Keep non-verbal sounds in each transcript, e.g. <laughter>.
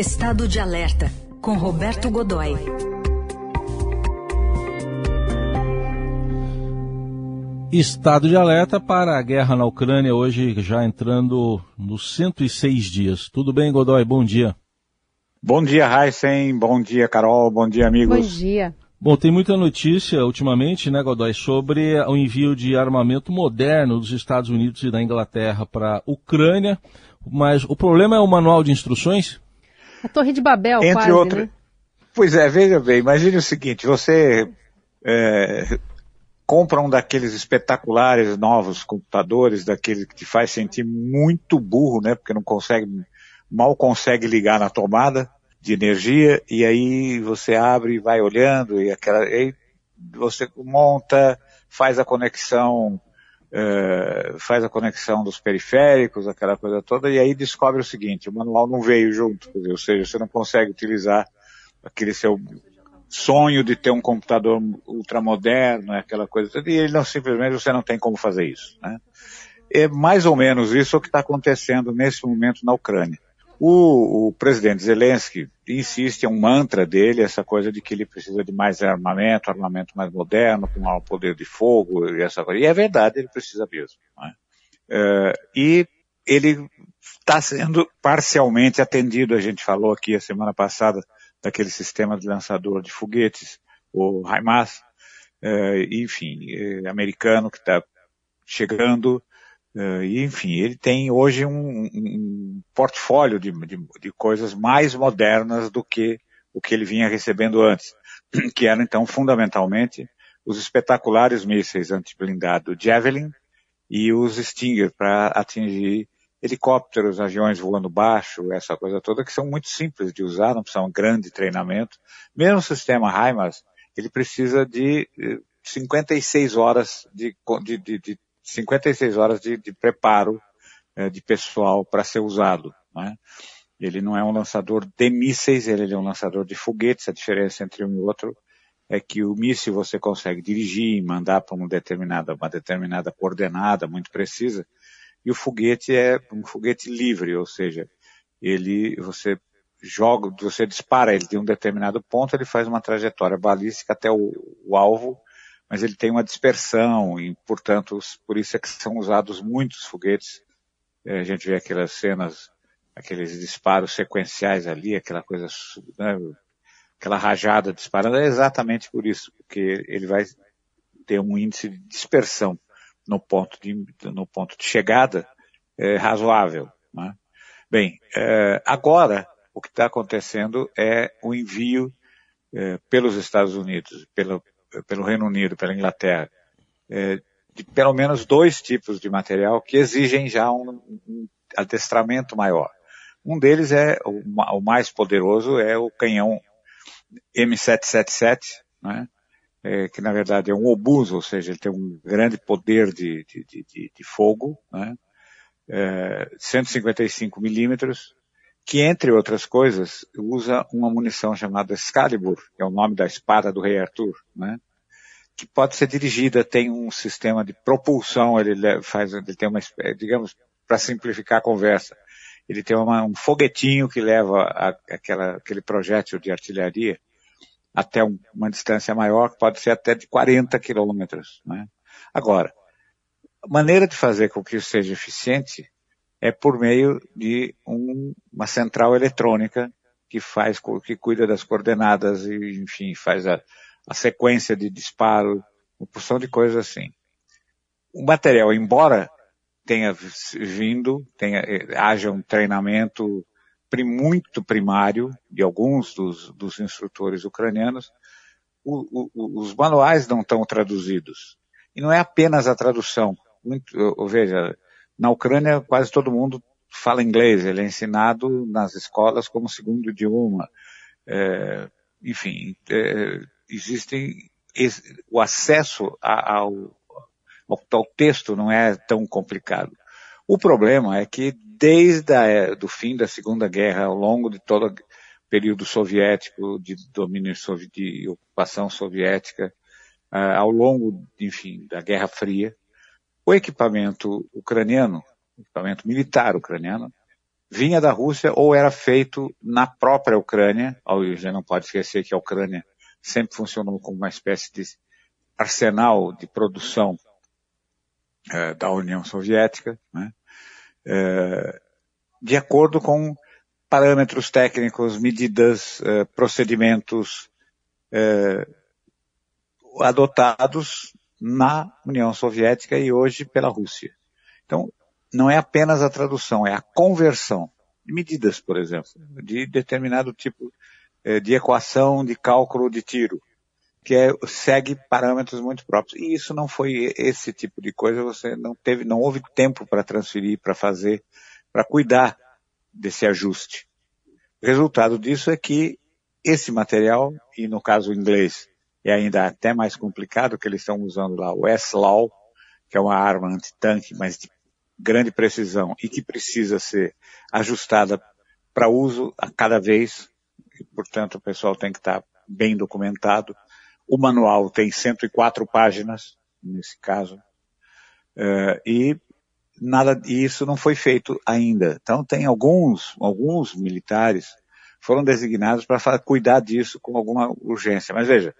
Estado de Alerta, com Roberto Godoy. Estado de alerta para a guerra na Ucrânia, hoje já entrando nos 106 dias. Tudo bem, Godoy? Bom dia. Bom dia, Heisen. Bom dia, Carol. Bom dia, amigos. Bom dia. Bom, tem muita notícia ultimamente, né, Godoy, sobre o envio de armamento moderno dos Estados Unidos e da Inglaterra para a Ucrânia, mas o problema é o manual de instruções? A Torre de Babel, Entre quase, outras. né? Pois é, veja bem, imagine o seguinte, você é, compra um daqueles espetaculares novos computadores, daquele que te faz sentir muito burro, né, porque não consegue, mal consegue ligar na tomada, de energia e aí você abre e vai olhando e aquela aí você monta, faz a conexão, eh, faz a conexão dos periféricos, aquela coisa toda e aí descobre o seguinte: o manual não veio junto, dizer, ou seja, você não consegue utilizar aquele seu sonho de ter um computador ultramoderno, aquela coisa toda, e ele não simplesmente você não tem como fazer isso, né? É mais ou menos isso que está acontecendo nesse momento na Ucrânia. O, o, presidente Zelensky insiste, é um mantra dele, essa coisa de que ele precisa de mais armamento, armamento mais moderno, com maior poder de fogo e essa coisa. E é verdade, ele precisa mesmo. Né? Uh, e ele está sendo parcialmente atendido, a gente falou aqui a semana passada, daquele sistema de lançador de foguetes, o HIMARS, uh, enfim, uh, americano que está chegando, Uh, e, enfim, ele tem hoje um, um portfólio de, de, de, coisas mais modernas do que o que ele vinha recebendo antes, <clears throat> que eram então fundamentalmente os espetaculares mísseis antiblindados Javelin e os Stinger para atingir helicópteros, aviões voando baixo, essa coisa toda, que são muito simples de usar, não precisam de grande treinamento. Mesmo o sistema HIMARS, ele precisa de 56 horas de, de, de 56 horas de, de preparo de pessoal para ser usado. Né? Ele não é um lançador de mísseis, ele é um lançador de foguetes. A diferença entre um e outro é que o míssil você consegue dirigir e mandar para uma determinada, uma determinada coordenada muito precisa, e o foguete é um foguete livre, ou seja, ele, você joga, você dispara ele de um determinado ponto, ele faz uma trajetória balística até o, o alvo, mas ele tem uma dispersão e, portanto, por isso é que são usados muitos foguetes. É, a gente vê aquelas cenas, aqueles disparos sequenciais ali, aquela coisa, né, aquela rajada disparando, é exatamente por isso, porque ele vai ter um índice de dispersão no ponto de, no ponto de chegada é, razoável. Né? Bem, é, agora o que está acontecendo é o envio é, pelos Estados Unidos, pelo, pelo Reino Unido, pela Inglaterra, é, de pelo menos dois tipos de material que exigem já um, um adestramento maior. Um deles é o, o, mais poderoso é o canhão M777, né? É, que na verdade é um obus, ou seja, ele tem um grande poder de, de, de, de fogo, né? É, 155 milímetros, que entre outras coisas usa uma munição chamada Excalibur, que é o nome da espada do rei Arthur, né? Que pode ser dirigida, tem um sistema de propulsão, ele faz, ele tem uma, digamos, para simplificar a conversa, ele tem uma, um foguetinho que leva a, aquela, aquele projétil de artilharia até um, uma distância maior, que pode ser até de 40 quilômetros. Né? Agora, a maneira de fazer com que isso seja eficiente é por meio de um, uma central eletrônica que faz, que cuida das coordenadas e, enfim, faz a, a sequência de disparo, uma porção de coisas assim. O material, embora tenha vindo, tenha, haja um treinamento muito primário de alguns dos, dos instrutores ucranianos, o, o, os manuais não estão traduzidos. E não é apenas a tradução. Muito, veja, na Ucrânia quase todo mundo fala inglês, ele é ensinado nas escolas como segundo idioma. É, enfim, é, existem, o acesso ao, ao, texto não é tão complicado. O problema é que desde a, do fim da Segunda Guerra, ao longo de todo o período soviético, de domínio de ocupação soviética, uh, ao longo, enfim, da Guerra Fria, o equipamento ucraniano, o equipamento militar ucraniano, vinha da Rússia ou era feito na própria Ucrânia. A gente não pode esquecer que a Ucrânia sempre funcionou como uma espécie de arsenal de produção é, da União Soviética, né? é, de acordo com parâmetros técnicos, medidas, é, procedimentos adotados na União Soviética e hoje pela Rússia. Então, não é apenas a tradução, é a conversão de medidas, por exemplo, de determinado tipo de equação de cálculo de tiro, que é, segue parâmetros muito próprios. E isso não foi esse tipo de coisa, você não teve, não houve tempo para transferir, para fazer, para cuidar desse ajuste. O resultado disso é que esse material, e no caso inglês, é ainda até mais complicado, que eles estão usando lá o S-Law, que é uma arma antitanque, mas de grande precisão e que precisa ser ajustada para uso a cada vez, e, portanto o pessoal tem que estar bem documentado. O manual tem 104 páginas, nesse caso, uh, e nada disso não foi feito ainda. Então tem alguns, alguns militares foram designados para cuidar disso com alguma urgência. Mas veja,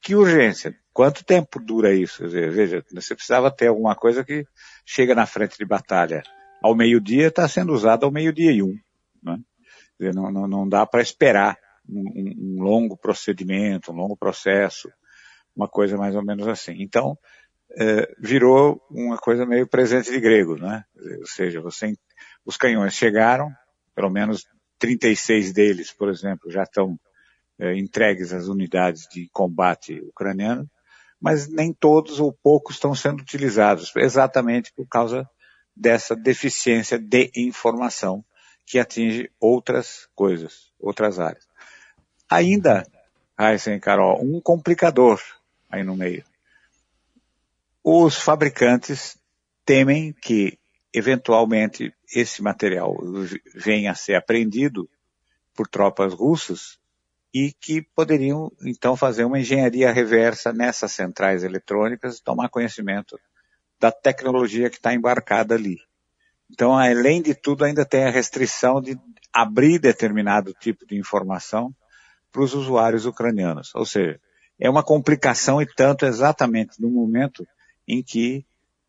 que urgência? Quanto tempo dura isso? Veja, você precisava ter alguma coisa que chega na frente de batalha. Ao meio-dia está sendo usado ao meio-dia e um. Né? Não, não, não, dá para esperar um, um, longo procedimento, um longo processo, uma coisa mais ou menos assim. Então, é, virou uma coisa meio presente de grego, né? Ou seja, você, os canhões chegaram, pelo menos 36 deles, por exemplo, já estão é, entregues às unidades de combate ucraniano, mas nem todos ou poucos estão sendo utilizados, exatamente por causa dessa deficiência de informação que atinge outras coisas, outras áreas. Ainda, Heisen Carol, um complicador aí no meio. Os fabricantes temem que, eventualmente, esse material venha a ser apreendido por tropas russas e que poderiam então fazer uma engenharia reversa nessas centrais eletrônicas tomar conhecimento da tecnologia que está embarcada ali. Então, além de tudo, ainda tem a restrição de abrir determinado tipo de informação para os usuários ucranianos. Ou seja, é uma complicação e tanto exatamente no momento em que,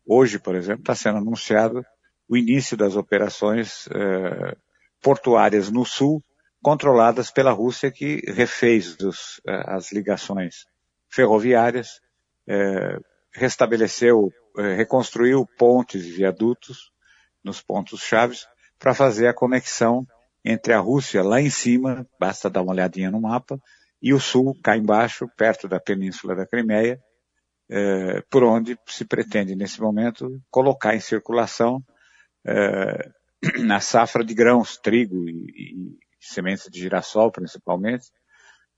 hoje, por exemplo, está sendo anunciado o início das operações eh, portuárias no sul controladas pela Rússia, que refez os, eh, as ligações ferroviárias, é, restabeleceu, é, reconstruiu pontes e viadutos nos pontos chaves para fazer a conexão entre a Rússia lá em cima, basta dar uma olhadinha no mapa, e o sul cá embaixo, perto da península da Crimeia, é, por onde se pretende nesse momento colocar em circulação é, <clears throat> a safra de grãos, trigo e, e sementes de girassol principalmente,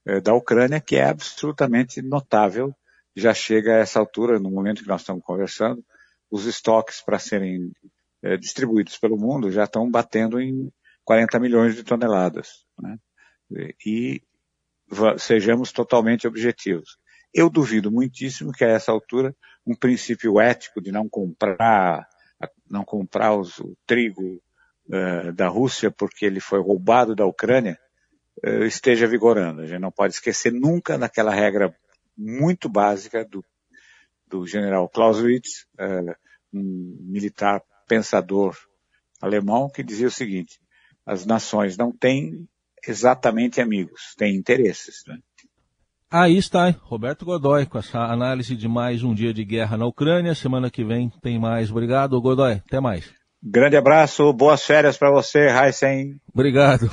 eh, da Ucrânia, que é absolutamente notável. Já chega a essa altura, no momento que nós estamos conversando, os estoques para serem eh, distribuídos pelo mundo já estão batendo em 40 milhões de toneladas. Né? E sejamos totalmente objetivos. Eu duvido muitíssimo que a essa altura um princípio ético de não comprar, não comprar os, o trigo uh, da Rússia porque ele foi roubado da Ucrânia uh, esteja vigorando. A gente não pode esquecer nunca daquela regra muito básica do, do general Clausewitz, uh, um militar pensador alemão, que dizia o seguinte, as nações não têm exatamente amigos, têm interesses. Né? Aí está, hein? Roberto Godoy, com essa análise de mais um dia de guerra na Ucrânia. Semana que vem tem mais. Obrigado, Godoy. Até mais. Grande abraço, boas férias para você, Heisen. Obrigado.